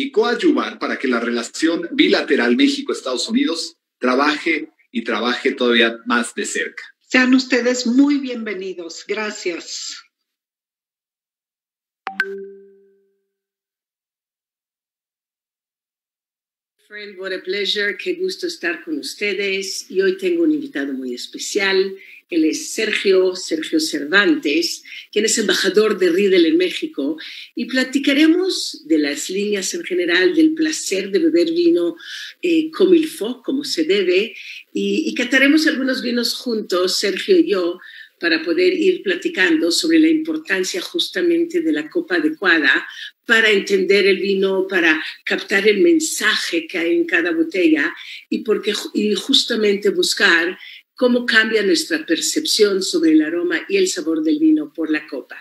y coadyuvar para que la relación bilateral México-Estados Unidos trabaje y trabaje todavía más de cerca. Sean ustedes muy bienvenidos. Gracias. Friend, what a pleasure. Qué gusto estar con ustedes. Y hoy tengo un invitado muy especial. Él es Sergio, Sergio Cervantes, quien es embajador de Riedel en México, y platicaremos de las líneas en general del placer de beber vino eh, como il faut, como se debe, y, y cataremos algunos vinos juntos, Sergio y yo, para poder ir platicando sobre la importancia justamente de la copa adecuada para entender el vino, para captar el mensaje que hay en cada botella y, porque, y justamente buscar cómo cambia nuestra percepción sobre el aroma y el sabor del vino por la copa.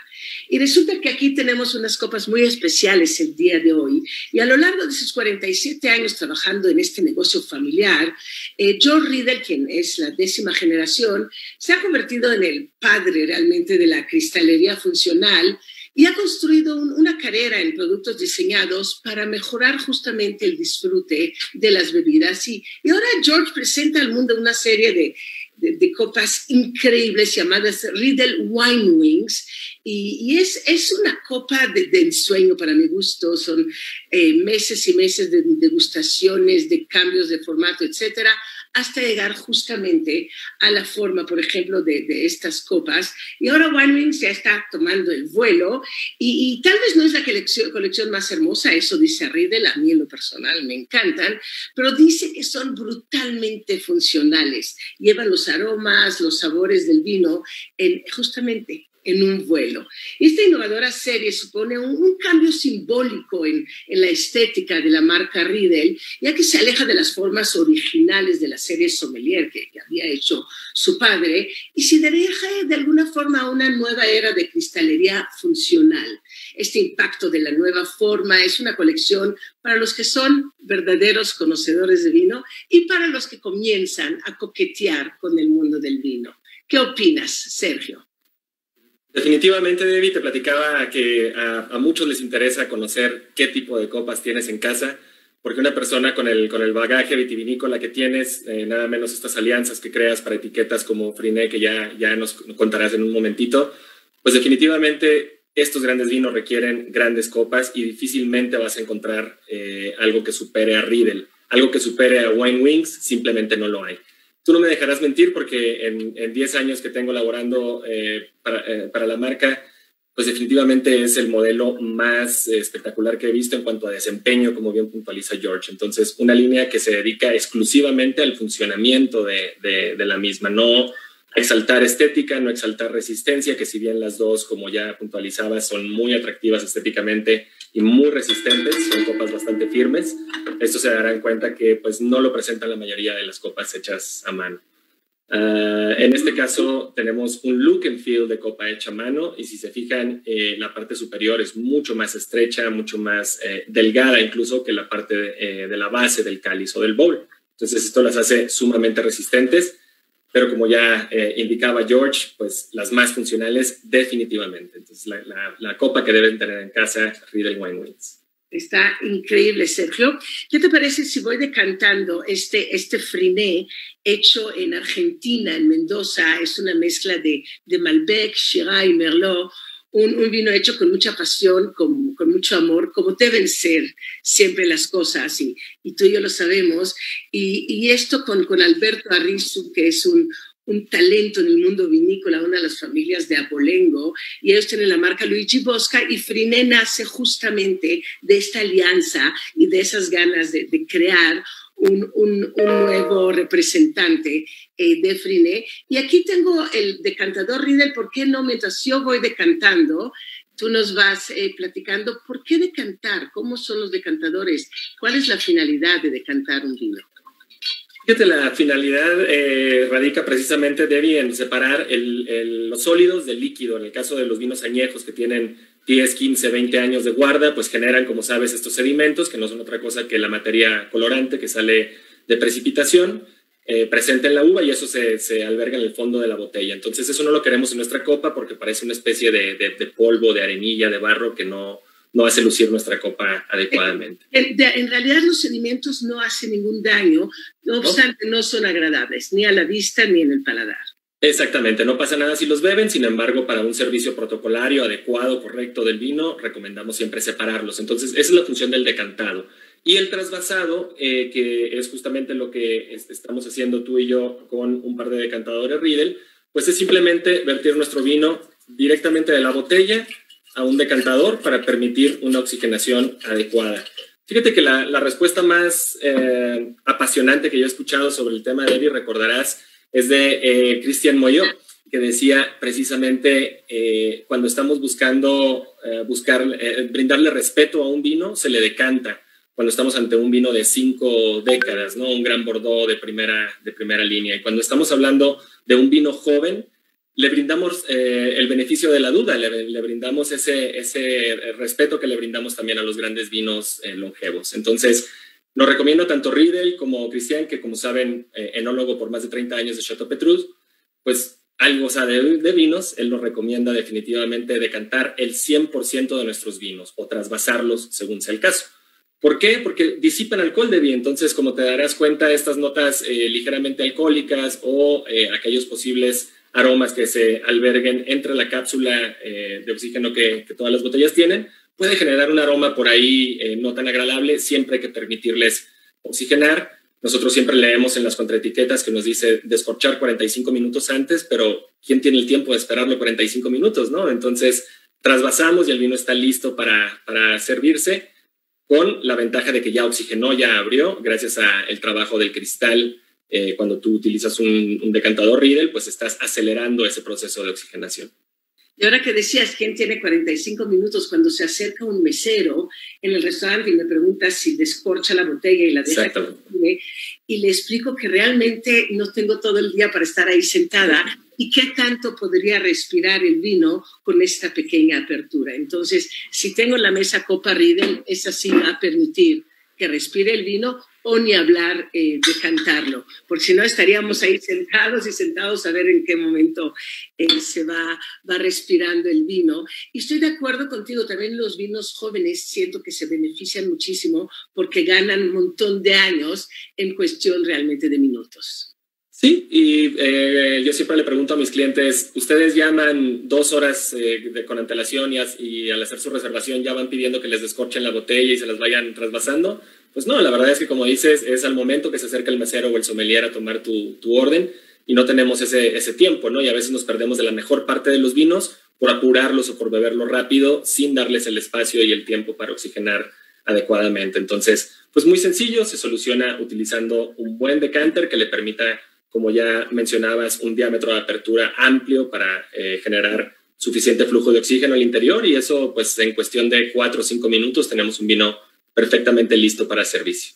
Y resulta que aquí tenemos unas copas muy especiales el día de hoy. Y a lo largo de sus 47 años trabajando en este negocio familiar, eh, John Riddle, quien es la décima generación, se ha convertido en el padre realmente de la cristalería funcional y ha construido una carrera en productos diseñados para mejorar justamente el disfrute de las bebidas. Y, y ahora George presenta al mundo una serie de de, copas increíbles llamadas Riddle Wine Wings. Y, es, es, una copa de, ensueño para mi gusto. Son eh, meses y meses de degustaciones, de cambios de formato, etcétera, hasta llegar justamente a la forma, por ejemplo, de, estas copas. Y ahora Wings ya está tomando el vuelo y, tal vez no es la colección, colección, más hermosa, eso dice Riedel, a mí en lo personal me encantan, pero dice que son brutalmente funcionales. Llevan los aromas, los sabores del vino en, justamente en un vuelo. Esta innovadora serie supone un, cambio simbólico en, la estética de la marca Riedel, ya que se aleja de las formas originales de la serie Sommelier que, había hecho su padre y se dirige de alguna forma a una nueva era de cristalería funcional. Este impacto de la nueva forma es una colección para los que son verdaderos conocedores de vino y para los que comienzan a coquetear con el mundo del vino. ¿Qué opinas, Sergio? Definitivamente, David, te platicaba que a, muchos les interesa conocer qué tipo de copas tienes en casa, porque una persona con el, con el bagaje vitivinícola que tienes, eh, nada menos estas alianzas que creas para etiquetas como Friné, que ya, ya nos contarás en un momentito, pues definitivamente estos grandes vinos requieren grandes copas y difícilmente vas a encontrar eh, algo que supere a Riedel. Algo que supere a Wine Wings simplemente no lo hay. Tú no me dejarás mentir porque en 10 años que tengo laborando eh, para, eh, para, la marca, pues definitivamente es el modelo más espectacular que he visto en cuanto a desempeño, como bien puntualiza George. Entonces, una línea que se dedica exclusivamente al funcionamiento de, de, de la misma, no exaltar estética, no exaltar resistencia, que si bien las dos, como ya puntualizaba, son muy atractivas estéticamente y muy resistentes, son copas bastante firmes, esto se darán cuenta que pues no lo presentan la mayoría de las copas hechas a mano. Ah, en este caso tenemos un look and feel de copa hecha a mano y si se fijan eh, la parte superior es mucho más estrecha, mucho más eh, delgada incluso que la parte de, eh, de la base del cáliz o del bowl. Entonces esto las hace sumamente resistentes pero como ya eh, indicaba George, pues las más funcionales definitivamente. Entonces, la, la, copa que deben tener en casa, Riedel Wine Wings. Está increíble, Sergio. ¿Qué te parece si voy decantando este, este friné hecho en Argentina, en Mendoza? Es una mezcla de, de Malbec, Shiraz y Merlot un, vino hecho con mucha pasión, con, mucho amor, como deben ser siempre las cosas, y, y tú y yo lo sabemos. Y, esto con, con, Alberto Arrizu, que es un, un, talento en el mundo vinícola, una de las familias de Abolengo, y ellos tienen la marca Luigi Bosca, y Friné nace justamente de esta alianza y de esas ganas de, de crear un, un, nuevo representante eh, de Friné. Y aquí tengo el decantador Riedel, ¿por qué no? Mientras yo voy decantando, tú nos vas eh, platicando por qué decantar, cómo son los decantadores, cuál es la finalidad de decantar un vino. Fíjate, la finalidad eh, radica precisamente, Debbie, en separar los sólidos del líquido. En el caso de los vinos añejos que tienen 10, 15, 20 años de guarda, pues generan, como sabes, estos sedimentos, que no son otra cosa que la materia colorante que sale de precipitación, eh, presente en la uva y eso se, se, alberga en el fondo de la botella. Entonces eso no lo queremos en nuestra copa porque parece una especie de, de, polvo, de arenilla, de barro que no, no hace lucir nuestra copa adecuadamente. En, en, realidad los sedimentos no hacen ningún daño, no obstante no son agradables ni a la vista ni en el paladar. Exactamente, no pasa nada si los beben, sin embargo, para un servicio protocolario adecuado, correcto del vino, recomendamos siempre separarlos. Entonces, esa es la función del decantado. Y el trasvasado, eh, que es justamente lo que estamos haciendo tú y yo con un par de decantadores Riedel, pues es simplemente vertir nuestro vino directamente de la botella a un decantador para permitir una oxigenación adecuada. Fíjate que la, la respuesta más eh, apasionante que yo he escuchado sobre el tema de Evi, recordarás, es de eh, Cristian Moyo, que decía precisamente eh, cuando estamos buscando eh, buscar, brindarle respeto a un vino, se le decanta cuando estamos ante un vino de cinco décadas, ¿no? Un gran Bordeaux de primera, de primera línea. Y cuando estamos hablando de un vino joven, le brindamos el beneficio de la duda, le, brindamos ese, ese respeto que le brindamos también a los grandes vinos longevos. Entonces, nos recomiendo tanto Riedel como Cristian, que como saben, eh, enólogo por más de 30 años de Chateau Petrus, pues algo sabe de, vinos, él nos recomienda definitivamente decantar el 100% de nuestros vinos o trasvasarlos según sea el caso. ¿Por qué? Porque disipan alcohol de bien. Entonces, como te darás cuenta, estas notas eh, ligeramente alcohólicas o eh, aquellos posibles aromas que se alberguen entre la cápsula de oxígeno que, todas las botellas tienen, puede generar un aroma por ahí eh, no tan agradable, siempre hay que permitirles oxigenar. Nosotros siempre leemos en las contraetiquetas que nos dice descorchar 45 minutos antes, pero ¿quién tiene el tiempo de esperarlo 45 minutos? ¿no? Entonces, trasvasamos y el vino está listo para servirse con la ventaja de que ya oxigenó, ya abrió, gracias al trabajo del cristal. Eh, cuando tú utilizas un, un decantador Riedel, pues estás acelerando ese proceso de oxigenación. Y ahora que decías, ¿quién tiene 45 minutos cuando se acerca un mesero en el restaurante y me pregunta si descorcha la botella y la deja que y le explico que realmente no tengo todo el día para estar ahí sentada y qué tanto podría respirar el vino con esta pequeña apertura. Entonces, si tengo la mesa Copa Riedel, esa sí va a permitir que respire el vino o ni hablar eh, de cantarlo, porque si no estaríamos ahí sentados y sentados a ver en qué momento eh, se va, va respirando el vino. Y estoy de acuerdo contigo, también los vinos jóvenes siento que se benefician muchísimo porque ganan un montón de años en cuestión realmente de minutos. Sí, y eh, yo siempre le pregunto a mis clientes, ¿ustedes llaman dos horas eh, de, con antelación y, al hacer su reservación ya van pidiendo que les descorchen la botella y se las vayan trasvasando? Pues no, la verdad es que como dices, es al momento que se acerca el mesero o el sommelier a tomar tu, tu orden y no tenemos ese, ese tiempo, ¿no? Y a veces nos perdemos de la mejor parte de los vinos por apurarlos o por beberlos rápido sin darles el espacio y el tiempo para oxigenar adecuadamente. Entonces, pues muy sencillo, se soluciona utilizando un buen decanter que le permita, como ya mencionabas, un diámetro de apertura amplio para eh, generar suficiente flujo de oxígeno al interior y eso, pues en cuestión de cuatro o cinco minutos tenemos un vino perfectamente listo para servicio.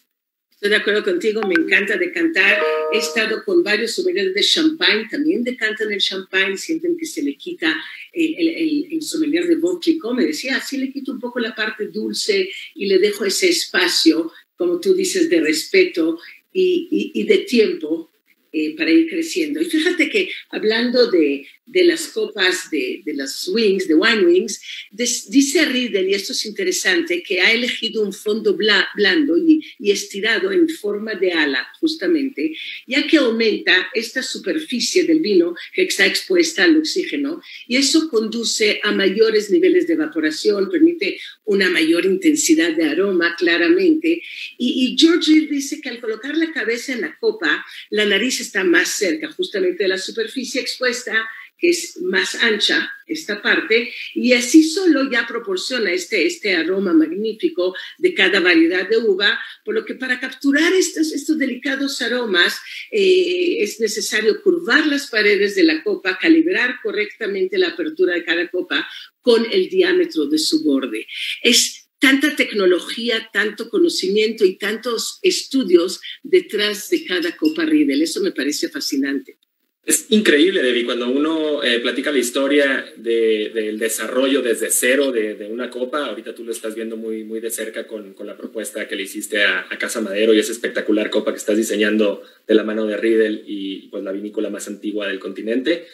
Estoy de acuerdo contigo, me encanta decantar. He estado con varios sommeliers de champagne, también decantan el champagne, sienten que se le quita el, el, el sommelier de Boclicot. Me decía, así le quito un poco la parte dulce y le dejo ese espacio, como tú dices, de respeto y, y, y de tiempo eh, para ir creciendo. Y fíjate que hablando de, de las copas de, de, las wings, de wine wings, dice Riedel, y esto es interesante, que ha elegido un fondo blando y, y, estirado en forma de ala, justamente, ya que aumenta esta superficie del vino que está expuesta al oxígeno, y eso conduce a mayores niveles de evaporación, permite una mayor intensidad de aroma, claramente. Y, y George dice que al colocar la cabeza en la copa, la nariz está más cerca justamente de la superficie expuesta, que es más ancha esta parte, y así solo ya proporciona este, este aroma magnífico de cada variedad de uva, por lo que para capturar estos, estos delicados aromas eh, es necesario curvar las paredes de la copa, calibrar correctamente la apertura de cada copa con el diámetro de su borde. Es tanta tecnología, tanto conocimiento y tantos estudios detrás de cada copa Riedel. Eso me parece fascinante. Es increíble, Debbie, cuando uno eh, platica la historia de, del desarrollo desde cero de, una copa. Ahorita tú lo estás viendo muy, muy de cerca con, la propuesta que le hiciste a, Casa Madero y esa espectacular copa que estás diseñando de la mano de Riedel y pues la vinícola más antigua del continente.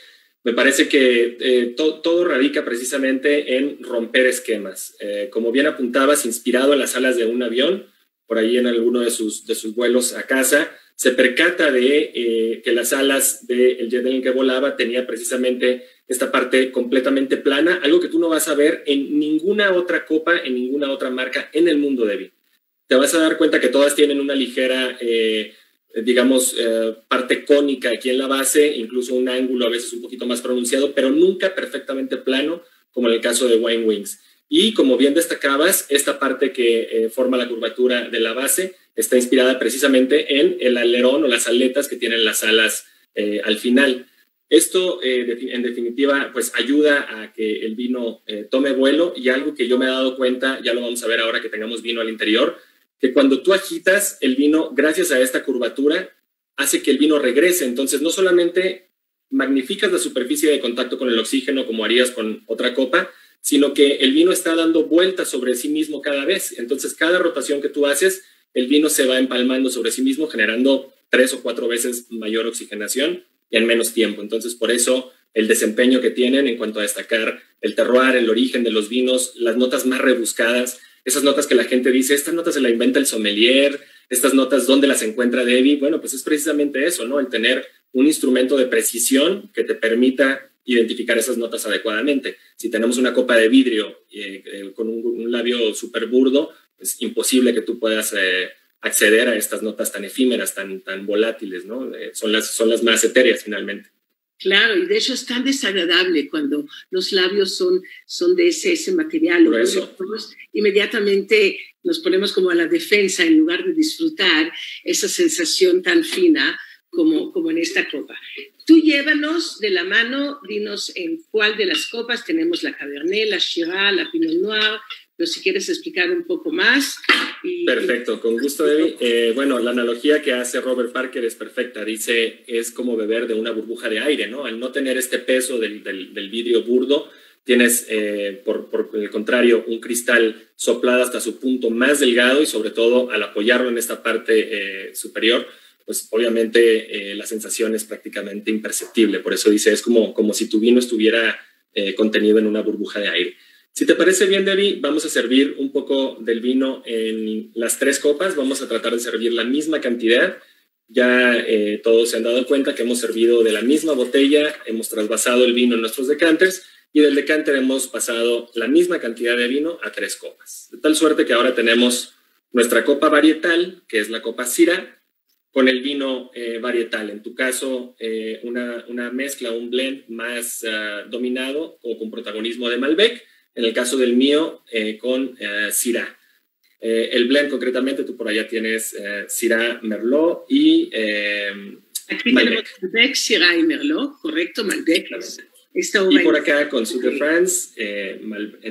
Me parece que eh, to, todo radica precisamente en romper esquemas. Eh, como bien apuntabas, inspirado en las alas de un avión, por ahí en alguno de sus vuelos a casa, se percata de eh, que las alas del jet en el que volaba tenía precisamente esta parte completamente plana, algo que tú no vas a ver en ninguna otra copa, en ninguna otra marca en el mundo, Debbie. Te vas a dar cuenta que todas tienen una ligera, eh, digamos, eh, parte cónica aquí en la base, incluso un ángulo a veces un poquito más pronunciado, pero nunca perfectamente plano, como en el caso de Wine Wings. Y como bien destacabas, esta parte que eh, forma la curvatura de la base está inspirada precisamente en el alerón o las aletas que tienen las alas eh, al final. Esto, eh, en definitiva, pues ayuda a que el vino tome vuelo y algo que yo me he dado cuenta, ya lo vamos a ver ahora que tengamos vino al interior, que cuando tú agitas el vino, gracias a esta curvatura, hace que el vino regrese. Entonces, no solamente magnificas la superficie de contacto con el oxígeno como harías con otra copa, sino que el vino está dando vueltas sobre sí mismo cada vez. Entonces, cada rotación que tú haces, el vino se va empalmando sobre sí mismo, generando tres o cuatro veces mayor oxigenación y en menos tiempo. Entonces, por eso el desempeño que tienen en cuanto a destacar el terroir, el origen de los vinos, las notas más rebuscadas, esas notas que la gente dice, estas notas se la inventa el sommelier, estas notas, ¿dónde las encuentra Debbie? Bueno, pues es precisamente eso, ¿no? El tener un instrumento de precisión que te permita identificar esas notas adecuadamente. Si tenemos una copa de vidrio eh, eh, con un, un labio súper burdo, es imposible que tú puedas eh, acceder a estas notas tan efímeras, tan, tan volátiles, ¿no? Eh, son, las, son las más etéreas finalmente. Claro, y de hecho es tan desagradable cuando los labios son, son de ese, ese material. Por eso. Inmediatamente nos ponemos como a la defensa en lugar de disfrutar esa sensación tan fina como, como en esta copa. Tú llévanos de la mano, dinos en cuál de las copas tenemos la Cabernet, la Shiraz, la Pinot Noir, pero si quieres explicar un poco más. Y, Perfecto, con gusto, Debbie. Eh, bueno, la analogía que hace Robert Parker es perfecta. Dice, es como beber de una burbuja de aire, ¿no? Al no tener este peso del, del, del vidrio burdo, tienes, eh, por, por, el contrario, un cristal soplado hasta su punto más delgado y sobre todo al apoyarlo en esta parte eh, superior, pues obviamente eh, la sensación es prácticamente imperceptible. Por eso dice, es como, como si tu vino estuviera eh, contenido en una burbuja de aire. Si te parece bien, Debbie, vamos a servir un poco del vino en las tres copas. Vamos a tratar de servir la misma cantidad, ya eh, todos se han dado cuenta que hemos servido de la misma botella, hemos trasvasado el vino en nuestros decanters y del decanter hemos pasado la misma cantidad de vino a tres copas. De tal suerte que ahora tenemos nuestra copa varietal, que es la copa Syrah, con el vino eh, varietal. En tu caso, eh, una, una, mezcla, un blend más ah, dominado o con protagonismo de Malbec. En el caso del mío, con Syrah. Eh, el blend concretamente, tú por allá tienes eh, Syrah Merlot y eh, Aquí Malbec. tenemos Malbec, Syrah y Merlot, correcto, Malbec. y por acá con Sud de France eh,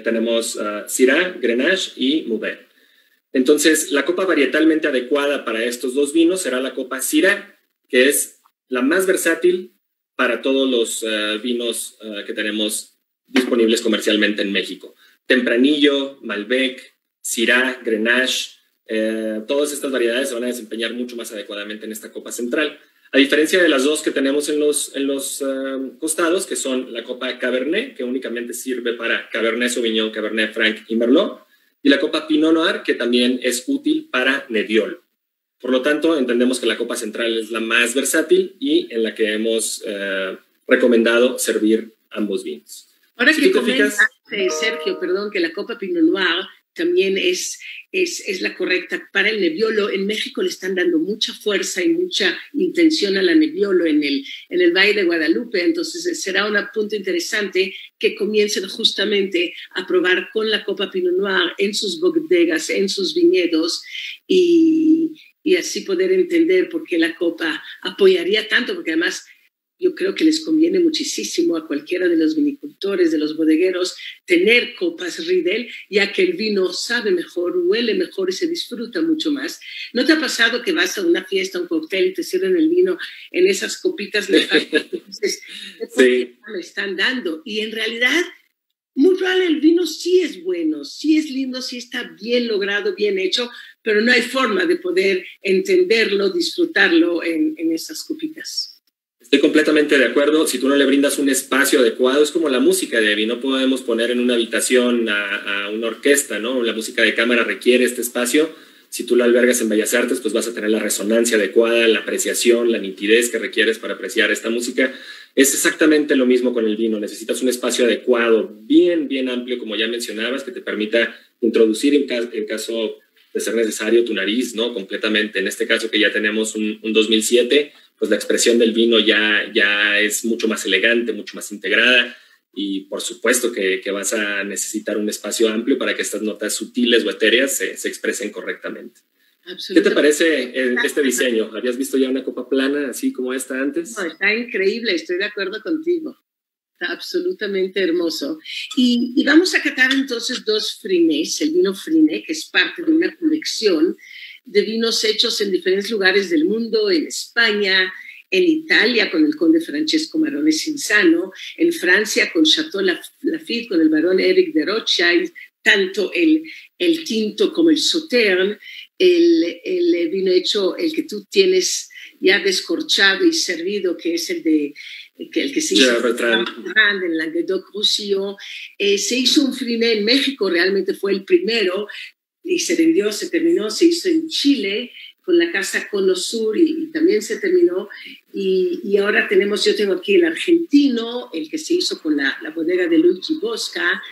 tenemos uh, Syrah, Grenache y Mourvèdre. Entonces, la copa varietalmente adecuada para estos dos vinos será la copa Syrah, que es la más versátil para todos los vinos que tenemos disponibles comercialmente en México. Tempranillo, Malbec, Syrah, Grenache, eh, todas estas variedades se van a desempeñar mucho más adecuadamente en esta copa central. A diferencia de las dos que tenemos en los, en los eh, costados, que son la copa Cabernet, que únicamente sirve para Cabernet Sauvignon, Cabernet Franc y Merlot, y la copa Pinot Noir, que también es útil para Nebbiolo. Por lo tanto, entendemos que la copa central es la más versátil y en la que hemos eh, recomendado servir ambos vinos. Ahora que comentas, Sergio, perdón, que la copa Pinot Noir también es, es, la correcta. Para el Nebbiolo, en México le están dando mucha fuerza y mucha intención a la Nebbiolo en el, en el Valle de Guadalupe, entonces será un punto interesante que comiencen justamente a probar con la Copa Pinot Noir en sus bodegas, en sus viñedos y, y así poder entender por qué la Copa apoyaría tanto, porque además yo creo que les conviene muchísimo a cualquiera de los vinicultores, de los bodegueros, tener copas Riedel, ya que el vino sabe mejor, huele mejor y se disfruta mucho más. ¿No te ha pasado que vas a una fiesta, un cóctel y te sirven el vino en esas copitas dices, sí. me están dando? Y en realidad, muy probable el vino sí es bueno, sí es lindo, sí está bien logrado, bien hecho, pero no hay forma de poder entenderlo, disfrutarlo en, en esas copitas. Estoy completamente de acuerdo. Si tú no le brindas un espacio adecuado, es como la música, Debbie. No podemos poner en una habitación a, una orquesta, ¿no? La música de cámara requiere este espacio. Si tú lo albergas en Bellas Artes, pues vas a tener la resonancia adecuada, la apreciación, la nitidez que requieres para apreciar esta música. Es exactamente lo mismo con el vino. Necesitas un espacio adecuado, bien, bien amplio, como ya mencionabas, que te permita introducir en, caso de ser necesario tu nariz, ¿no? Completamente. En este caso que ya tenemos un, un 2007 pues la expresión del vino ya, ya es mucho más elegante, mucho más integrada y por supuesto que, que vas a necesitar un espacio amplio para que estas notas sutiles o etéreas se, se expresen correctamente. ¿Qué te parece este diseño? ¿Habías visto ya una copa plana así como esta antes? No, está increíble, estoy de acuerdo contigo. Está absolutamente hermoso. Y, y vamos a catar entonces dos Frinés, el vino Friné, que es parte de una colección de vinos hechos en diferentes lugares del mundo, en España, en Italia con el conde Francesco Marone Cinzano, en Francia con Chateau Lafitte, con el barón Eric de Rothschild, tanto el, el tinto como el sauterne, el, el, vino hecho, el que tú tienes ya descorchado y servido, que es el de que el que se hizo en Languedoc-Roussillon, eh, se hizo un friné en México, realmente fue el primero, y se vendió, se terminó, se hizo en Chile con la casa Cono Sur y, también se terminó. Y, y, ahora tenemos, yo tengo aquí el argentino, el que se hizo con la, la bodega de Luigi Bosca.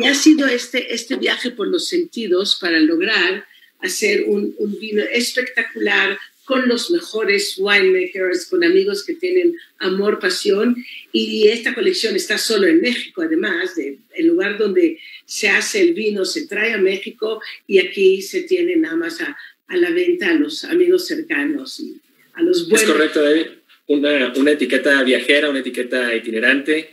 Y ha sido este, este viaje por los sentidos para lograr hacer un, un vino espectacular, con los mejores winemakers, con amigos que tienen amor, pasión. Y esta colección está solo en México, además, de, el lugar donde se hace el vino se trae a México y aquí se tiene nada más a, a la venta a los amigos cercanos y a los buenos. Es correcto, David. Una, una etiqueta viajera, una etiqueta itinerante.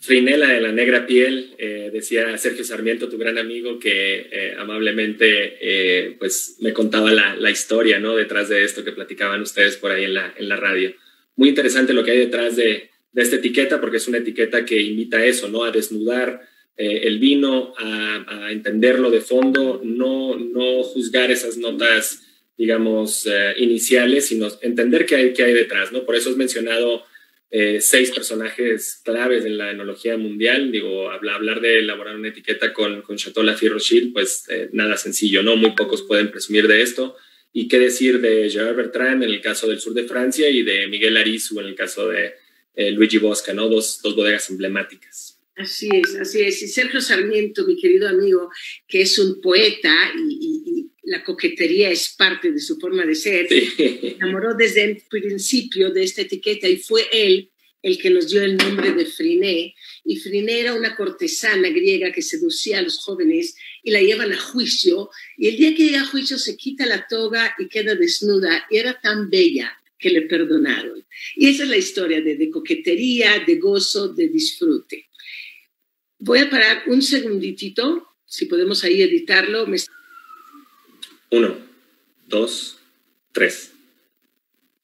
Frinela de la negra piel, eh, decía Sergio Sarmiento, tu gran amigo, que eh, amablemente eh, pues me contaba la, la, historia ¿no? detrás de esto que platicaban ustedes por ahí en la, en la radio. Muy interesante lo que hay detrás de, de esta etiqueta, porque es una etiqueta que imita eso, ¿no? a desnudar eh, el vino, a, entenderlo de fondo, no, no juzgar esas notas, digamos, eh, iniciales, sino entender qué hay, qué hay detrás, ¿no? Por eso has mencionado eh, seis personajes claves en la enología mundial. Digo, hablar de elaborar una etiqueta con, con Chateau Lafite Rothschild, pues nada sencillo, ¿no? Muy pocos pueden presumir de esto. Y qué decir de Gerard Bertrand en el caso del sur de Francia y de Miguel Arizu en el caso de eh, Luigi Bosca, ¿no? Dos, dos bodegas emblemáticas. Así es, así es. Y Sergio Sarmiento, mi querido amigo, que es un poeta y, la coquetería es parte de su forma de ser, se enamoró desde el principio de esta etiqueta y fue él el que nos dio el nombre de Friné. Y Friné era una cortesana griega que seducía a los jóvenes y la llevan a juicio. Y el día que llega a juicio se quita la toga y queda desnuda. Y era tan bella que le perdonaron. Y esa es la historia de, de coquetería, de gozo, de disfrute. Voy a parar un segunditito, si podemos ahí editarlo. Uno, dos, tres.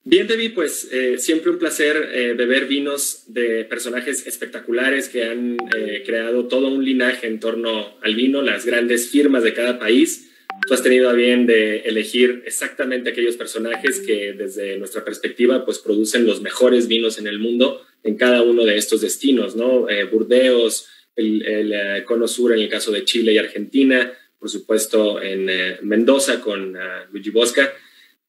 Bien, Debbie, pues eh, siempre un placer eh, beber vinos de personajes espectaculares que han eh, creado todo un linaje en torno al vino, las grandes firmas de cada país. Tú has tenido a bien de elegir exactamente aquellos personajes que desde nuestra perspectiva pues producen los mejores vinos en el mundo en cada uno de estos destinos, ¿no? Burdeos, el, el Cono Sur en el caso de Chile y Argentina, por supuesto en Mendoza con ah, Luigi Bosca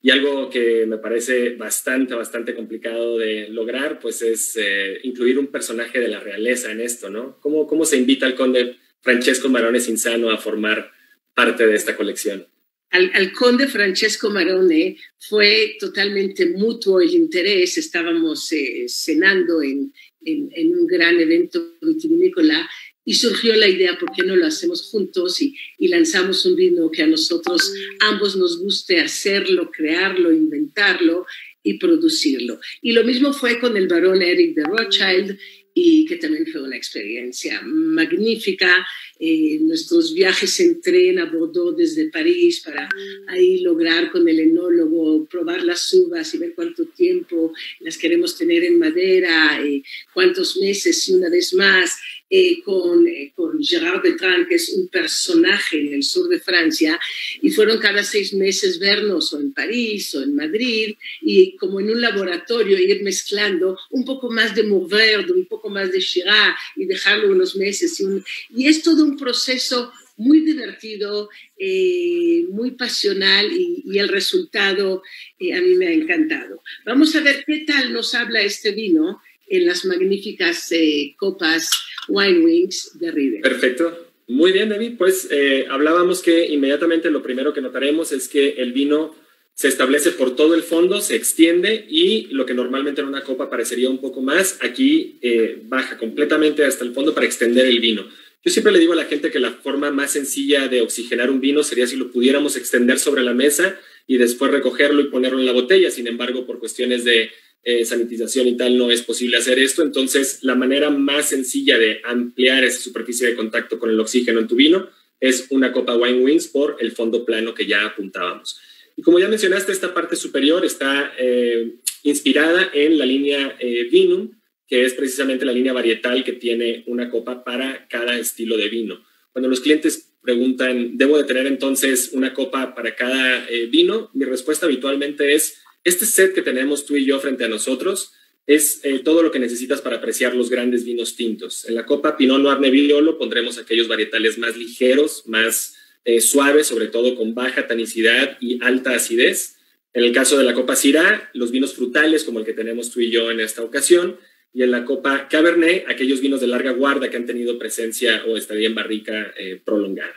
y algo que me parece bastante, bastante complicado de lograr, pues es eh, incluir un personaje de la realeza en esto, ¿no? ¿Cómo, ¿Cómo se invita al conde Francesco Marone Insano a formar parte de esta colección? Al, conde Francesco Marone fue totalmente mutuo el interés. Estábamos eh, cenando en, en, en, un gran evento vitivinícola y surgió la idea, ¿por qué no lo hacemos juntos y, y, lanzamos un vino que a nosotros ambos nos guste hacerlo, crearlo, inventarlo y producirlo? Y lo mismo fue con el barón Eric de Rothschild y que también fue una experiencia magnífica. Eh, nuestros viajes en tren a Bordeaux desde París para ahí lograr con el enólogo probar las uvas y ver cuánto tiempo las queremos tener en madera, eh, cuántos meses y una vez más eh, con, eh, con Gerard Bertrand, que es un personaje en el sur de Francia, y fueron cada seis meses vernos o en París o en Madrid, y como en un laboratorio ir mezclando un poco más de Mourvèdre, un poco más de Chirac, y dejarlo unos meses. Y, y es todo un proceso muy divertido, eh, muy pasional y, y el resultado a mí me ha encantado. Vamos a ver qué tal nos habla este vino en las magníficas copas Wine Wings de River. Perfecto. Muy bien, David. Pues eh, hablábamos que inmediatamente lo primero que notaremos es que el vino se establece por todo el fondo, se extiende y lo que normalmente en una copa parecería un poco más, aquí eh, baja completamente hasta el fondo para extender el vino. Yo siempre le digo a la gente que la forma más sencilla de oxigenar un vino sería si lo pudiéramos extender sobre la mesa y después recogerlo y ponerlo en la botella. Sin embargo, por cuestiones de eh, sanitización y tal, no es posible hacer esto. Entonces, la manera más sencilla de ampliar esa superficie de contacto con el oxígeno en tu vino es una copa Wine Wings por el fondo plano que ya apuntábamos. Y como ya mencionaste, esta parte superior está eh, inspirada en la línea eh, Vinum, que es precisamente la línea varietal que tiene una copa para cada estilo de vino. Cuando los clientes preguntan, ¿debo de tener entonces una copa para cada vino? Mi respuesta habitualmente es, este set que tenemos tú y yo frente a nosotros es eh, todo lo que necesitas para apreciar los grandes vinos tintos. En la copa Pinot Noir Nebbiolo pondremos aquellos varietales más ligeros, más eh, suaves, sobre todo con baja tanicidad y alta acidez. En el caso de la copa Syrah, los vinos frutales como el que tenemos tú y yo en esta ocasión. Y en la copa Cabernet, aquellos vinos de larga guarda que han tenido presencia o estadía en barrica eh, prolongada.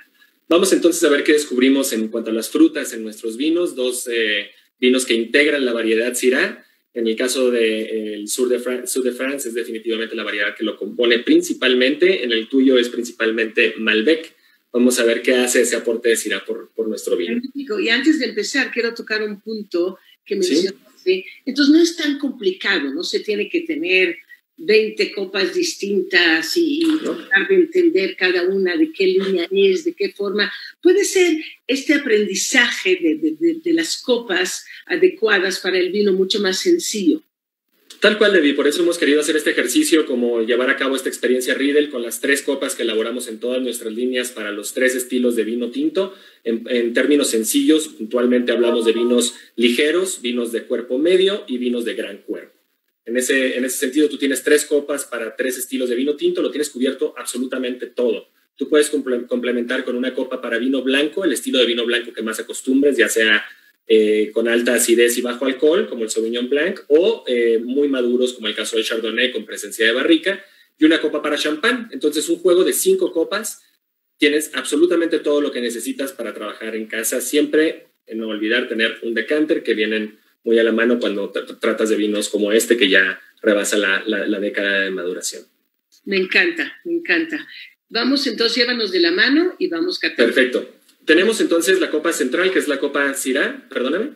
Vamos entonces a ver qué descubrimos en cuanto a las frutas en nuestros vinos. Dos vinos que integran la variedad Syrah. En el caso del de, sur, de sur de Francia es definitivamente la variedad que lo compone principalmente. En el tuyo es principalmente Malbec. Vamos a ver qué hace ese aporte de Syrah por, por nuestro vino. Y antes de empezar, quiero tocar un punto que mencionaste. Entonces, no es tan complicado, no se tiene que tener 20 copas distintas y, tratar de entender cada una de qué línea es, de qué forma. Puede ser este aprendizaje de, las copas adecuadas para el vino mucho más sencillo. Tal cual, Debbie. Por eso hemos querido hacer este ejercicio, como llevar a cabo esta experiencia Riedel con las tres copas que elaboramos en todas nuestras líneas para los tres estilos de vino tinto. En términos sencillos, puntualmente hablamos de vinos ligeros, vinos de cuerpo medio y vinos de gran cuerpo. En ese, en ese sentido, tú tienes tres copas para tres estilos de vino tinto, lo tienes cubierto absolutamente todo. Tú puedes complementar con una copa para vino blanco, el estilo de vino blanco que más acostumbres, ya sea eh, con alta acidez y bajo alcohol, como el Sauvignon Blanc, o eh, muy maduros, como el caso del Chardonnay, con presencia de barrica, y una copa para champán. Entonces, un juego de cinco copas, tienes absolutamente todo lo que necesitas para trabajar en casa, siempre no olvidar tener un decanter que vienen muy a la mano cuando tratas de vinos como este que ya rebasa la, la, década de maduración. Me encanta, me encanta. Vamos entonces, llévanos de la mano y vamos catando. Perfecto. Tenemos entonces la copa central, que es la copa Syrah, perdóname.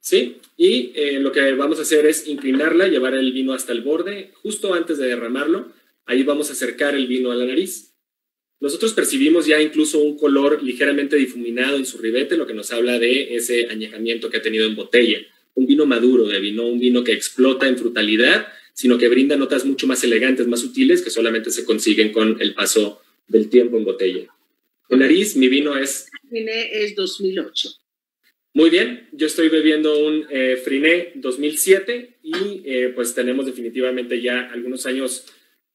Sí, y eh, lo que vamos a hacer es inclinarla, llevar el vino hasta el borde, justo antes de derramarlo. Ahí vamos a acercar el vino a la nariz nosotros percibimos ya incluso un color ligeramente difuminado en su ribete, lo que nos habla de ese añejamiento que ha tenido en botella. Un vino maduro de vino, un vino que explota en frutalidad, sino que brinda notas mucho más elegantes, más sutiles, que solamente se consiguen con el paso del tiempo en botella. En nariz, mi vino es... Friné es 2008. Muy bien, yo estoy bebiendo un eh, Friné 2007 y eh, pues tenemos definitivamente ya algunos años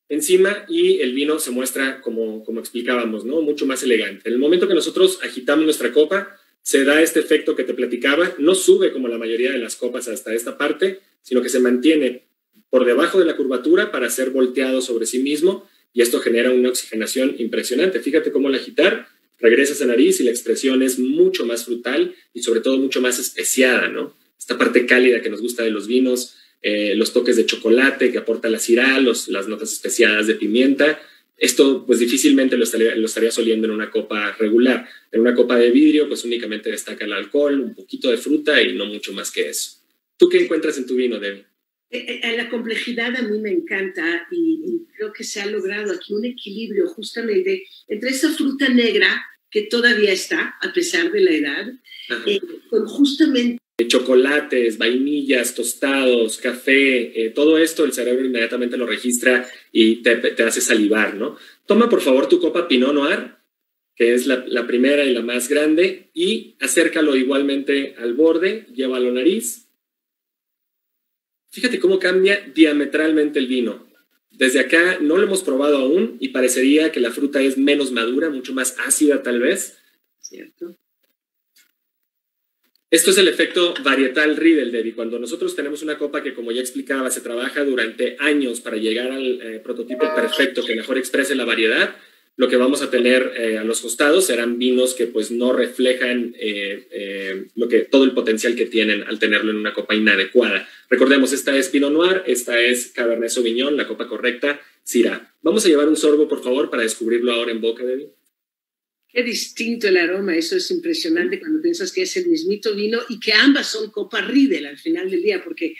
encima y el vino se muestra como, como explicábamos, ¿no? Mucho más elegante. En el momento que nosotros agitamos nuestra copa, se da este efecto que te platicaba, no sube como la mayoría de las copas hasta esta parte, sino que se mantiene por debajo de la curvatura para ser volteado sobre sí mismo y esto genera una oxigenación impresionante. Fíjate cómo al agitar regresas a nariz y la expresión es mucho más frutal y sobre todo mucho más especiada, ¿no? Esta parte cálida que nos gusta de los vinos, eh, los toques de chocolate que aporta la cirá, las notas especiadas de pimienta. Esto pues difícilmente lo estaría, lo oliendo en una copa regular. En una copa de vidrio pues únicamente destaca el alcohol, un poquito de fruta y no mucho más que eso. ¿Tú qué encuentras en tu vino, Debbie? Eh, eh, la complejidad a mí me encanta y, creo que se ha logrado aquí un equilibrio justamente entre esa fruta negra que todavía está a pesar de la edad, con justamente chocolates, vainillas, tostados, café, eh, todo esto el cerebro inmediatamente lo registra y te, hace salivar, ¿no? Toma por favor tu copa Pinot Noir, que es la, la, primera y la más grande, y acércalo igualmente al borde, llévalo a nariz. Fíjate cómo cambia diametralmente el vino. Desde acá no lo hemos probado aún y parecería que la fruta es menos madura, mucho más ácida tal vez. ¿Cierto? Esto es el efecto varietal Riedel, Debbie. Cuando nosotros tenemos una copa que, como ya explicaba, se trabaja durante años para llegar al eh, prototipo perfecto que mejor exprese la variedad, lo que vamos a tener eh, a los costados serán vinos que pues no reflejan eh, lo que, todo el potencial que tienen al tenerlo en una copa inadecuada. Recordemos, esta es Pinot Noir, esta es Cabernet Sauvignon, la copa correcta, Syrah. Vamos a llevar un sorbo, por favor, para descubrirlo ahora en boca, Debbie. Qué distinto el aroma, eso es impresionante cuando piensas que es el mismito vino y que ambas son copa Riedel al final del día, porque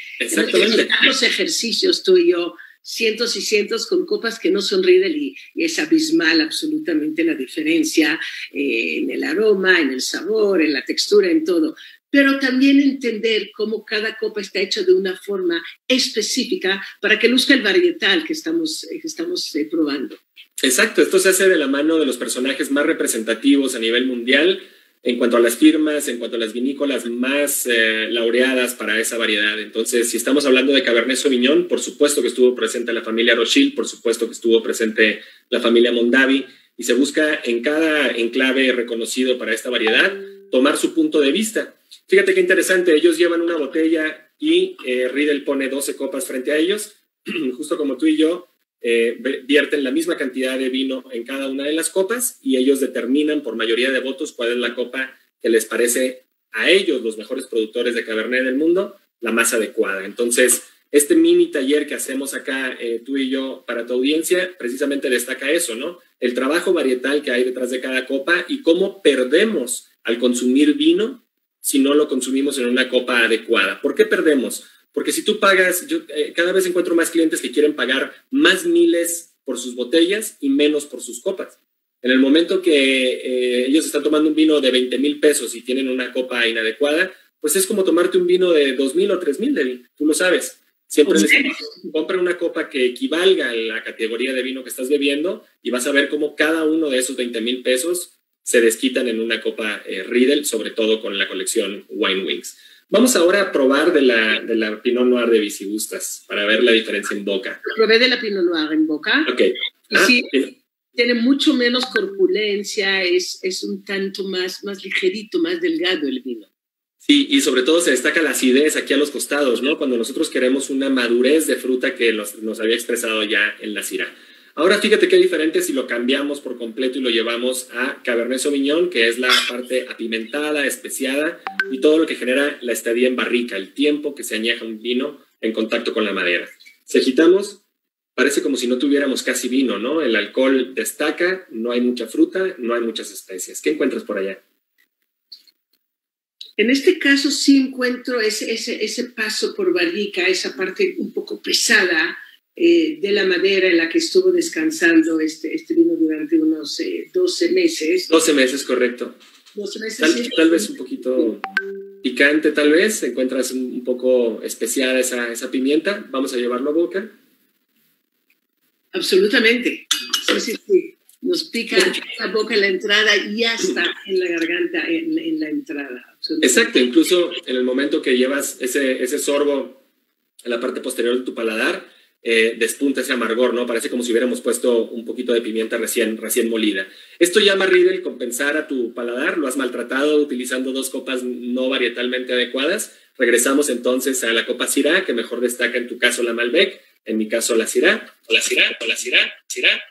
los ejercicios tú y yo, cientos y cientos con copas que no son Riedel y, es abismal absolutamente la diferencia eh, en el aroma, en el sabor, en la textura, en todo pero también entender cómo cada copa está hecha de una forma específica para que luzca el varietal que estamos, eh, que estamos eh, probando. Exacto, esto se hace de la mano de los personajes más representativos a nivel mundial en cuanto a las firmas, en cuanto a las vinícolas más eh, laureadas para esa variedad. Entonces, si estamos hablando de Cabernet Sauvignon, por supuesto que estuvo presente la familia Rothschild, por supuesto que estuvo presente la familia Mondavi, y se busca en cada enclave reconocido para esta variedad tomar su punto de vista. Fíjate qué interesante, ellos llevan una botella y eh, Riedel pone 12 copas frente a ellos, justo como tú y yo, eh, vierten la misma cantidad de vino en cada una de las copas y ellos determinan por mayoría de votos cuál es la copa que les parece a ellos, los mejores productores de Cabernet del mundo, la más adecuada. Entonces, este mini taller que hacemos acá, eh, tú y yo, para tu audiencia, precisamente destaca eso, ¿no? El trabajo varietal que hay detrás de cada copa y cómo perdemos al consumir vino si no lo consumimos en una copa adecuada. ¿Por qué perdemos? Porque si tú pagas, yo eh, cada vez encuentro más clientes que quieren pagar más miles por sus botellas y menos por sus copas. En el momento que eh, ellos están tomando un vino de 20 mil pesos y tienen una copa inadecuada, pues es como tomarte un vino de 2 mil o 3 mil, tú lo sabes. Siempre decimos, compra una copa que equivalga a la categoría de vino que estás bebiendo y vas a ver cómo cada uno de esos 20 mil pesos se desquitan en una copa eh, Riedel, sobre todo con la colección Wine Wings. Vamos ahora a probar de la, de la Pinot Noir de Vicigustas para ver la diferencia en boca. Probé de la Pinot Noir en boca. Ok. Ah, tiene mucho menos corpulencia, es, es un tanto más, más ligerito, más delgado el vino. Sí, y sobre todo se destaca la acidez aquí a los costados, ¿no? Cuando nosotros queremos una madurez de fruta que nos había expresado ya en la cira. Ahora fíjate qué diferente si lo cambiamos por completo y lo llevamos a Cabernet Sauvignon, que es la parte apimentada, especiada y todo lo que genera la estadía en barrica, el tiempo que se añeja un vino en contacto con la madera. Si agitamos, parece como si no tuviéramos casi vino, ¿no? El alcohol destaca, no hay mucha fruta, no hay muchas especias. ¿Qué encuentras por allá? En este caso sí encuentro ese, ese, ese paso por barrica, esa parte un poco pesada eh, de la madera en la que estuvo descansando este, este vino durante unos 12 eh, meses. 12 meses, correcto. 12 meses. Tal, vez un poquito picante, tal vez. Encuentras un poco especiada esa, esa pimienta. Vamos a llevarlo a boca. Absolutamente. Sí, sí, sí. Nos pica la boca en la entrada y hasta en la garganta en, la entrada. Exacto, incluso en el momento que llevas ese, ese sorbo en la parte posterior de tu paladar, eh, despunta ese amargor, ¿no? Parece como si hubiéramos puesto un poquito de pimienta recién, recién molida. Esto llama Riedel compensar a tu paladar, lo has maltratado utilizando dos copas no varietalmente adecuadas. Regresamos entonces a la copa Syrah, que mejor destaca en tu caso la Malbec, en mi caso la Syrah, o la Syrah, o la Syrah, Syrah.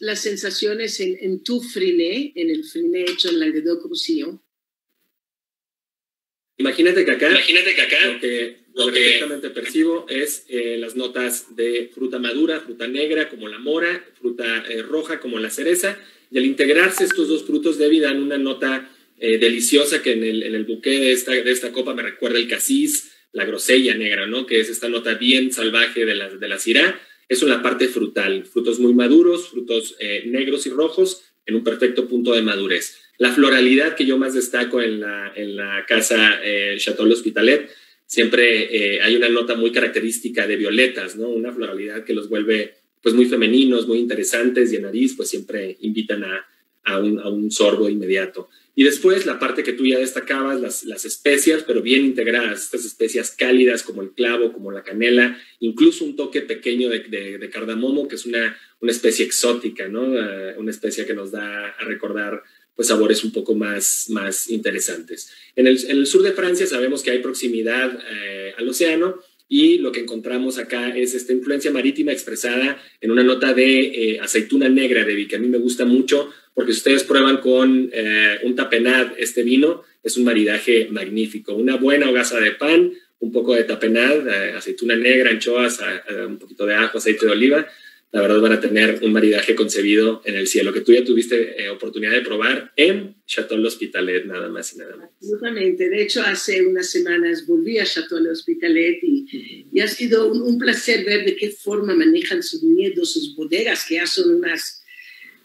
Las sensaciones en, tu friné, en el friné hecho en Languedoc-Roussillon. Imagínate que acá, Imagínate que acá lo que, lo que perfectamente percibo es eh, las notas de fruta madura, fruta negra como la mora, fruta eh, roja como la cereza, y al integrarse estos dos frutos de vida en una nota eh, deliciosa que en el, en el buque de esta, de esta copa me recuerda el casis, la grosella negra, ¿no? Que es esta nota bien salvaje de la, de la cirá. Eso en la parte frutal, frutos muy maduros, frutos negros y rojos en un perfecto punto de madurez. La floralidad que yo más destaco en la, en la casa Chateau L'Hospitalet, siempre eh, hay una nota muy característica de violetas, ¿no? Una floralidad que los vuelve pues muy femeninos, muy interesantes y en nariz pues siempre invitan a, a, un, a un sorbo inmediato. Y después la parte que tú ya destacabas, las, las especias, pero bien integradas, estas especias cálidas como el clavo, como la canela, incluso un toque pequeño de, de, cardamomo, que es una, una especie exótica, ¿no? Eh, una especie que nos da a recordar pues sabores un poco más, más interesantes. En el, sur de Francia sabemos que hay proximidad eh, al océano, y lo que encontramos acá es esta influencia marítima expresada en una nota de eh, aceituna negra, de que a mí me gusta mucho, porque ustedes prueban con eh, un tapenad este vino, es un maridaje magnífico. Una buena hogaza de pan, un poco de tapenad, aceituna negra, anchoas, un poquito de ajo, aceite de oliva, la verdad van a tener un maridaje concebido en el cielo, que tú ya tuviste eh, oportunidad de probar en Chateau L'Hospitalet, nada más y nada más. Absolutamente. De hecho, hace unas semanas volví a Chateau L'Hospitalet y, y, ha sido un, placer ver de qué forma manejan sus viñedos, sus bodegas, que ya son unas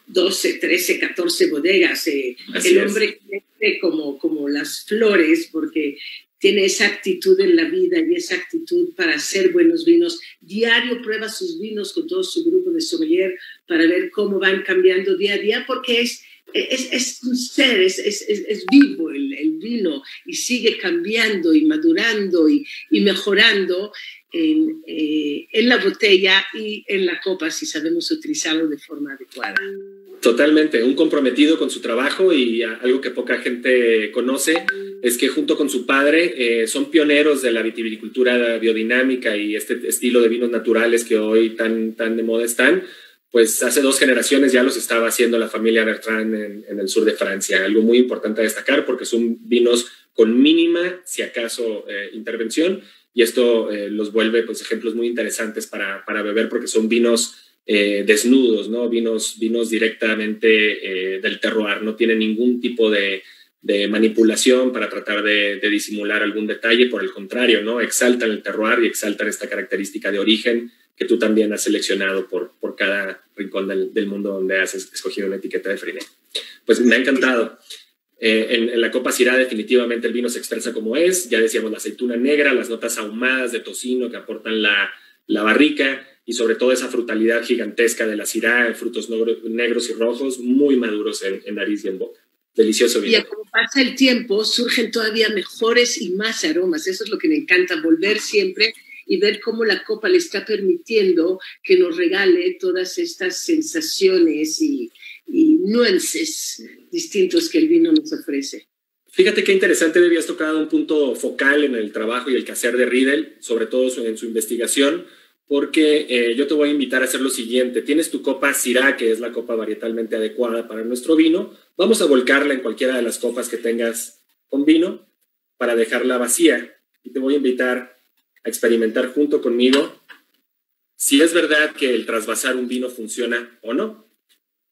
12, 13, 14 bodegas. Eh, el hombre crece como, como las flores, porque tiene esa actitud en la vida y esa actitud para hacer buenos vinos. Diario prueba sus vinos con todo su grupo de sommelier para ver cómo van cambiando día a día, porque es, es, es un ser, es, es vivo el, el, vino y sigue cambiando y madurando y, y mejorando en, eh, en la botella y en la copa si sabemos utilizarlo de forma adecuada. Totalmente, un comprometido con su trabajo y algo que poca gente conoce es que junto con su padre eh, son pioneros de la vitivinicultura biodinámica y este estilo de vinos naturales que hoy tan, tan de moda están. Pues hace dos generaciones ya los estaba haciendo la familia Bertrand en, el sur de Francia. Algo muy importante a destacar porque son vinos con mínima, si acaso, eh, intervención y esto eh, los vuelve pues ejemplos muy interesantes para, para beber porque son vinos eh, desnudos, ¿no? Vinos, vinos directamente eh, del terroir, no tienen ningún tipo de, manipulación para tratar de, disimular algún detalle, por el contrario, ¿no? Exaltan el terroir y exaltan esta característica de origen que tú también has seleccionado por, por cada rincón del, mundo donde has escogido una etiqueta de Friné. Pues me ha encantado. Eh, en, la Copa Syrah definitivamente el vino se expresa como es, ya decíamos la aceituna negra, las notas ahumadas de tocino que aportan la, la barrica, y sobre todo esa frutalidad gigantesca de la cirá, frutos negros y rojos, muy maduros en, nariz y en boca. Delicioso vino. Y como pasa el tiempo, surgen todavía mejores y más aromas. Eso es lo que me encanta, volver siempre y ver cómo la copa le está permitiendo que nos regale todas estas sensaciones y, y nuances distintos que el vino nos ofrece. Fíjate qué interesante, Debbie, has tocado un punto focal en el trabajo y el quehacer de Riedel, sobre todo en su investigación, porque eh, yo te voy a invitar a hacer lo siguiente. Tienes tu copa Syrah, que es la copa varietalmente adecuada para nuestro vino. Vamos a volcarla en cualquiera de las copas que tengas con vino para dejarla vacía. Y te voy a invitar a experimentar junto conmigo si es verdad que el trasvasar un vino funciona o no.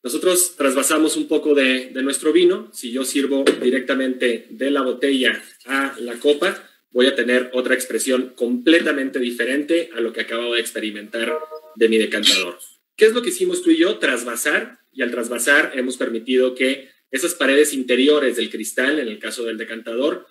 Nosotros trasvasamos un poco de, nuestro vino. Si yo sirvo directamente de la botella a la copa, voy a tener otra expresión completamente diferente a lo que acabo de experimentar de mi decantador. ¿Qué es lo que hicimos tú y yo? Trasvasar, y al trasvasar hemos permitido que esas paredes interiores del cristal, en el caso del decantador,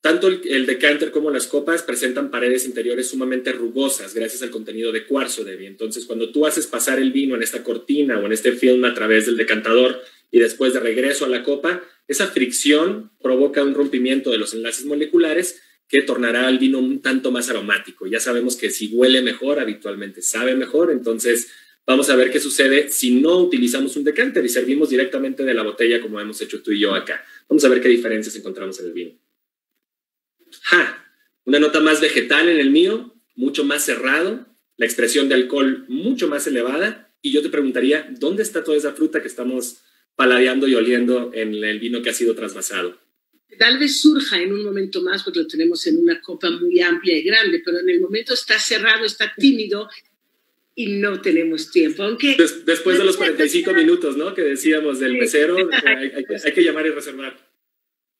tanto el, decanter como las copas presentan paredes interiores sumamente rugosas gracias al contenido de cuarzo de Entonces, cuando tú haces pasar el vino en esta cortina o en este film a través del decantador y después de regreso a la copa, esa fricción provoca un rompimiento de los enlaces moleculares que tornará al vino un tanto más aromático. Ya sabemos que si huele mejor, habitualmente sabe mejor. Entonces, vamos a ver qué sucede si no utilizamos un decanter y servimos directamente de la botella como hemos hecho tú y yo acá. Vamos a ver qué diferencias encontramos en el vino. Ja, una nota más vegetal en el mío, mucho más cerrado, la expresión de alcohol mucho más elevada. Y yo te preguntaría, ¿dónde está toda esa fruta que estamos paladeando y oliendo en el vino que ha sido trasvasado? Tal vez surja en un momento más, porque lo tenemos en una copa muy amplia y grande, pero en el momento está cerrado, está tímido y no tenemos tiempo. Aunque después de los 45 minutos, ¿no? Que decíamos del mesero, hay que llamar y reservar.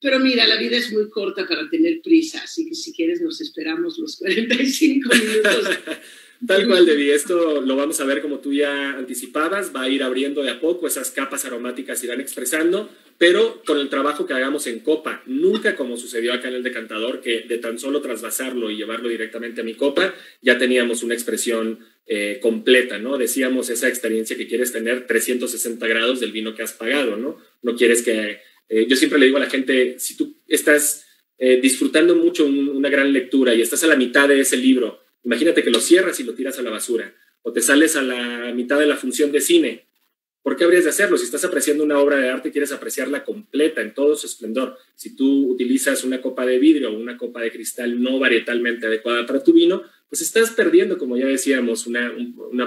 Pero mira, la vida es muy corta para tener prisa, así que si quieres nos esperamos los 45 minutos. Tal cual, Debbie. Esto lo vamos a ver como tú ya anticipabas. Va a ir abriendo de a poco, esas capas aromáticas irán expresando, pero con el trabajo que hagamos en copa. Nunca como sucedió acá en el decantador, que de tan solo trasvasarlo y llevarlo directamente a mi copa, ya teníamos una expresión eh, completa, ¿no? Decíamos esa experiencia que quieres tener 360 grados del vino que has pagado, ¿no? No quieres que eh, yo siempre le digo a la gente, si tú estás eh, disfrutando mucho una gran lectura y estás a la mitad de ese libro, imagínate que lo cierras y lo tiras a la basura, o te sales a la mitad de la función de cine. ¿Por qué habrías de hacerlo? Si estás apreciando una obra de arte, quieres apreciarla completa, en todo su esplendor. Si tú utilizas una copa de vidrio o una copa de cristal no varietalmente adecuada para tu vino, pues estás perdiendo, como ya decíamos, una,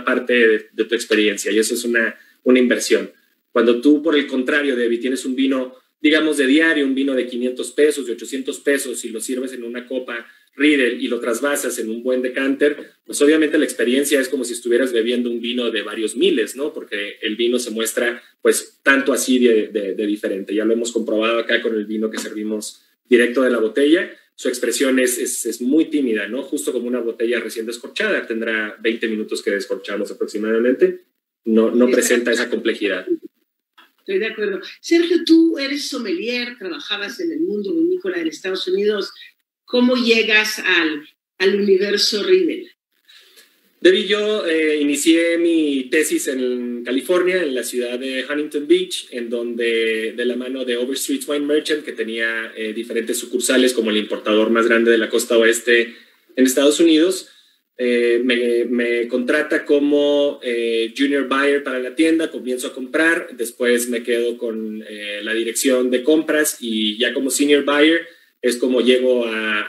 parte de, tu experiencia y eso es una, una inversión. Cuando tú, por el contrario, Debbie, tienes un vino digamos, de diario, un vino de 500 pesos, de 800 pesos, y lo sirves en una copa Riedel y lo trasvasas en un buen decanter, pues obviamente la experiencia es como si estuvieras bebiendo un vino de varios miles, ¿no? Porque el vino se muestra, pues, tanto así de, diferente. Ya lo hemos comprobado acá con el vino que servimos directo de la botella. Su expresión es, es, muy tímida, ¿no? Justo como una botella recién descorchada. Tendrá 20 minutos que descorchamos aproximadamente. No, no presenta esa complejidad. Estoy de acuerdo. Sergio, tú eres sommelier, trabajabas en el mundo vinícola en Estados Unidos. ¿Cómo llegas al, al universo Riedel? Debbie, yo eh, inicié mi tesis en California, en la ciudad de Huntington Beach, en donde de la mano de Overstreet Wine Merchant, que tenía eh, diferentes sucursales como el importador más grande de la costa oeste en Estados Unidos, eh, me, contrata como eh, junior buyer para la tienda, comienzo a comprar, después me quedo con eh, la dirección de compras y ya como senior buyer es como llego a,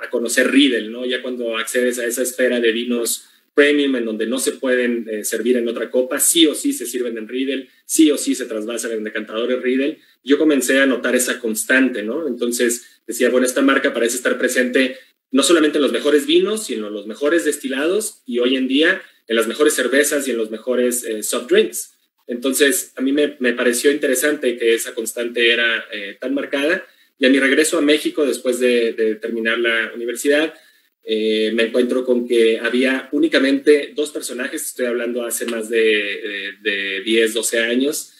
a, conocer Riedel, ¿no? Ya cuando accedes a esa esfera de vinos premium en donde no se pueden servir en otra copa, sí o sí se sirven en Riedel, sí o sí se trasvasan en decantadores Riedel. Yo comencé a notar esa constante, ¿no? Entonces decía, bueno, esta marca parece estar presente no solamente en los mejores vinos, sino en los mejores destilados y hoy en día en las mejores cervezas y en los mejores eh, soft drinks. Entonces, a mí me, pareció interesante que esa constante era eh, tan marcada. Y a mi regreso a México, después de, terminar la universidad, eh, me encuentro con que había únicamente dos personajes, estoy hablando hace más de, de 10, 12 años,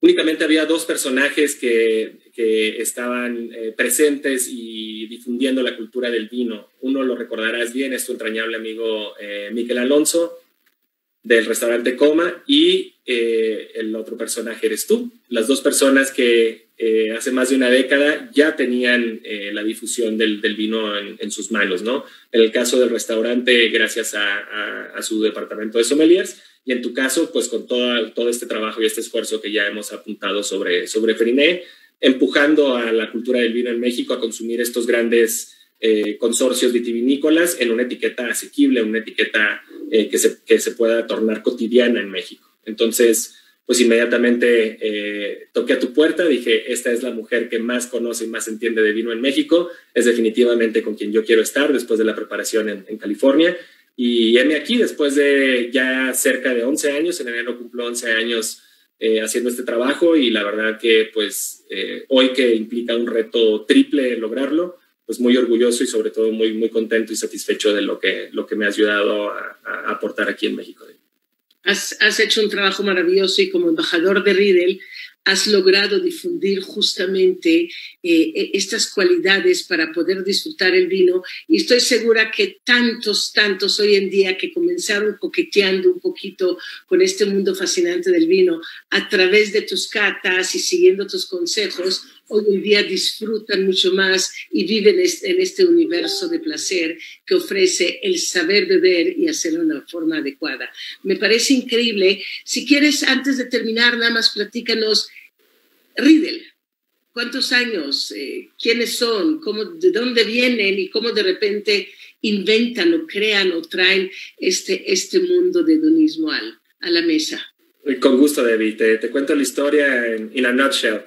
únicamente había dos personajes que, estaban eh, presentes y difundiendo la cultura del vino. Uno lo recordarás bien, es tu entrañable amigo eh, Miguel Alonso, del restaurante Coma y eh, el otro personaje eres tú. Las dos personas que eh, hace más de una década ya tenían eh, la difusión del, vino en, sus manos, ¿no? En el caso del restaurante, gracias a, su departamento de sommeliers, y en tu caso, pues con todo, todo este trabajo y este esfuerzo que ya hemos apuntado sobre, sobre Feriné, empujando a la cultura del vino en México a consumir estos grandes consorcios vitivinícolas en una etiqueta asequible, una etiqueta que, se, que se pueda tornar cotidiana en México. Entonces, pues inmediatamente eh, toqué a tu puerta, dije, esta es la mujer que más conoce y más entiende de vino en México, es definitivamente con quien yo quiero estar después de la preparación en, California. Y heme aquí, después de ya cerca de 11 años, en enero cumplo 11 años eh, haciendo este trabajo y la verdad que pues eh, hoy que implica un reto triple lograrlo, pues muy orgulloso y sobre todo muy, muy contento y satisfecho de lo que, lo que me ha ayudado a, a aportar aquí en México. Has, hecho un trabajo maravilloso y como embajador de Riedel has logrado difundir justamente eh, e, estas cualidades para poder disfrutar el vino y estoy segura que tantos, tantos hoy en día que comenzaron coqueteando un poquito con este mundo fascinante del vino a través de tus catas y siguiendo tus consejos, hoy en día disfrutan mucho más y viven en este universo de placer que ofrece el saber beber y hacerlo de una forma adecuada. Me parece increíble. Si quieres, antes de terminar, nada más platícanos, Riedel, ¿cuántos años? Eh, ¿Quiénes son? ¿Cómo, ¿De dónde vienen? ¿Y cómo de repente inventan o crean o traen este, este mundo de hedonismo al, a la mesa? Con gusto, David. Te, cuento la historia en a nutshell.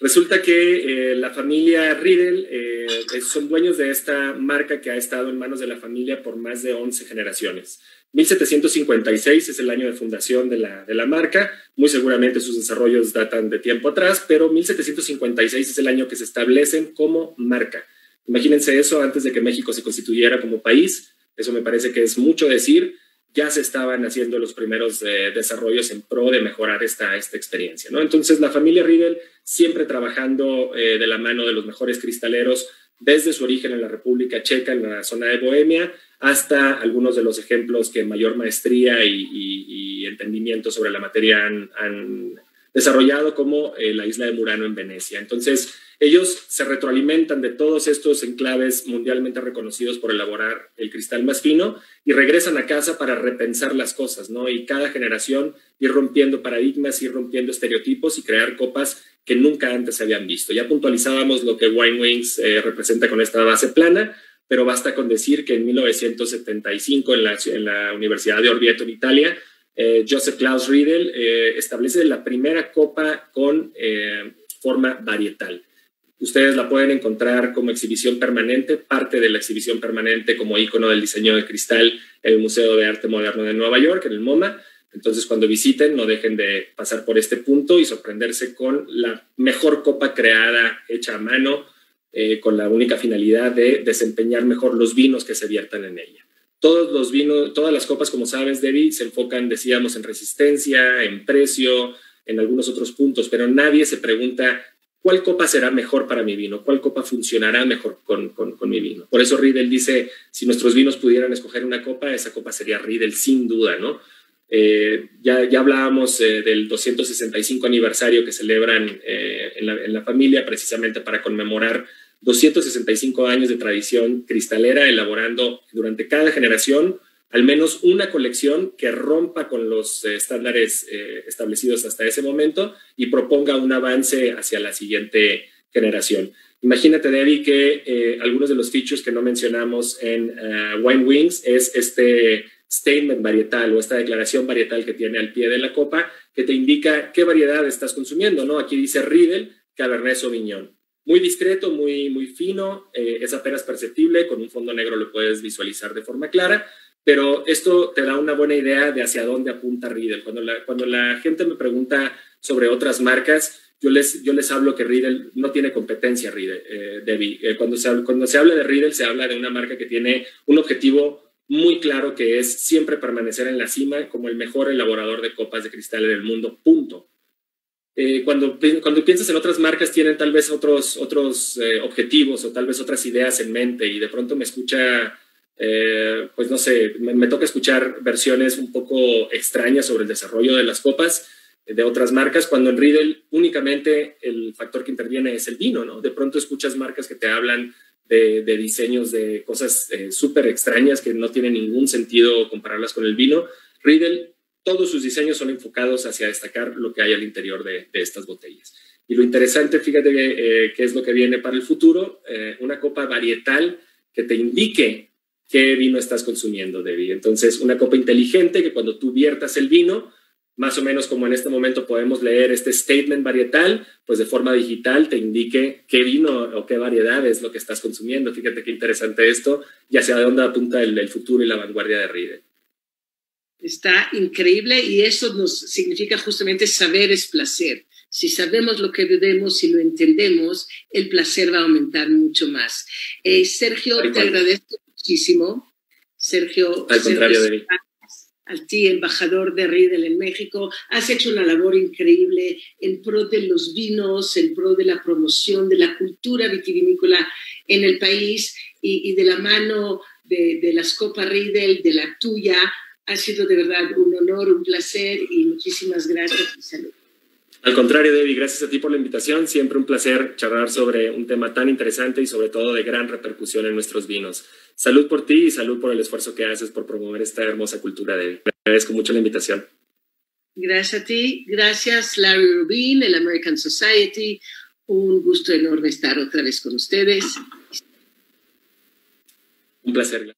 Resulta que eh, la familia Riedel eh, son dueños de esta marca que ha estado en manos de la familia por más de 11 generaciones. 1756 es el año de fundación de la, de la marca, muy seguramente sus desarrollos datan de tiempo atrás, pero 1756 es el año que se establecen como marca. Imagínense eso antes de que México se constituyera como país, eso me parece que es mucho decir, ya se estaban haciendo los primeros eh, desarrollos en pro de mejorar esta, esta experiencia. ¿no? Entonces, la familia Riedel, siempre trabajando eh, de la mano de los mejores cristaleros, desde su origen en la República Checa, en la zona de Bohemia, hasta algunos de los ejemplos que mayor maestría y, entendimiento sobre la materia han, desarrollado, como eh, la isla de Murano en Venecia. Entonces, ellos se retroalimentan de todos estos enclaves mundialmente reconocidos por elaborar el cristal más fino y regresan a casa para repensar las cosas, ¿no? Y cada generación ir rompiendo paradigmas, ir rompiendo estereotipos y crear copas que nunca antes se habían visto. Ya puntualizábamos lo que Wine Wings eh, representa con esta base plana, pero basta con decir que en 1975 en la, en la Universidad de Orvieto, en Italia, eh, Joseph Klaus Riedel eh, establece la primera copa con forma varietal. Ustedes la pueden encontrar como exhibición permanente, parte de la exhibición permanente como icono del diseño de cristal en el Museo de Arte Moderno de Nueva York, en el MoMA. Entonces, cuando visiten, no dejen de pasar por este punto y sorprenderse con la mejor copa creada, hecha a mano, eh, con la única finalidad de desempeñar mejor los vinos que se viertan en ella. Todos los vinos, todas las copas, como sabes, Debbie, se enfocan, decíamos, en resistencia, en precio, en algunos otros puntos, pero nadie se pregunta ¿cuál copa será mejor para mi vino? ¿Cuál copa funcionará mejor con, mi vino? Por eso Riedel dice, si nuestros vinos pudieran escoger una copa, esa copa sería Riedel sin duda, ¿no? Eh, ya, ya hablábamos eh, del 265 aniversario que celebran eh, en, la, en, la, familia precisamente para conmemorar 265 años de tradición cristalera, elaborando durante cada generación al menos una colección que rompa con los eh, estándares eh, establecidos hasta ese momento y proponga un avance hacia la siguiente generación. Imagínate, Debbie, que eh, algunos de los features que no mencionamos en Wine Wings es este statement varietal o esta declaración varietal que tiene al pie de la copa que te indica qué variedad estás consumiendo, ¿no? Aquí dice Riedel, Cabernet Sauvignon. Muy discreto, muy, muy fino, es apenas perceptible, con un fondo negro lo puedes visualizar de forma clara, pero esto te da una buena idea de hacia dónde apunta Riedel. Cuando la, cuando la gente me pregunta sobre otras marcas, yo les, yo les hablo que Riedel no tiene competencia, Riedel, eh, Debbie. Eh, cuando, se, cuando se habla de Riedel, se habla de una marca que tiene un objetivo muy claro que es siempre permanecer en la cima como el mejor elaborador de copas de cristal del mundo, punto. Eh, cuando, cuando piensas en otras marcas tienen tal vez otros, otros objetivos o tal vez otras ideas en mente y de pronto me escucha eh, pues no sé, me, toca escuchar versiones un poco extrañas sobre el desarrollo de las copas de otras marcas, cuando en Riedel únicamente el factor que interviene es el vino, ¿no? De pronto escuchas marcas que te hablan de, diseños de cosas eh, súper extrañas que no tienen ningún sentido compararlas con el vino. Riedel, todos sus diseños son enfocados hacia destacar lo que hay al interior de, estas botellas. Y lo interesante, fíjate eh, qué es lo que viene para el futuro, eh, una copa varietal que te indique qué vino estás consumiendo, Debbie. Entonces, una copa inteligente que cuando tú viertas el vino, más o menos como en este momento podemos leer este statement varietal, pues de forma digital te indique qué vino o qué variedad es lo que estás consumiendo. Fíjate qué interesante esto y hacia dónde apunta el, el futuro y la vanguardia de Ride. Está increíble y eso nos significa justamente saber es placer. Si sabemos lo que bebemos y lo entendemos, el placer va a aumentar mucho más. Eh, Sergio, te agradezco muchísimo. Sergio, al contrario de mí a ti, embajador de Riedel en México. Has hecho una labor increíble en pro de los vinos, en pro de la promoción de la cultura vitivinícola en el país y, de la mano de, de las Copas Riedel, de la tuya. Ha sido de verdad un honor, un placer y muchísimas gracias y salud. Al contrario, Debbie, gracias a ti por la invitación. Siempre un placer charlar sobre un tema tan interesante y sobre todo de gran repercusión en nuestros vinos. Salud por ti y salud por el esfuerzo que haces por promover esta hermosa cultura, Debbie. Agradezco mucho la invitación. Gracias a ti. Gracias, Larry Rubin, el American Society. Un gusto enorme estar otra vez con ustedes. Un placer.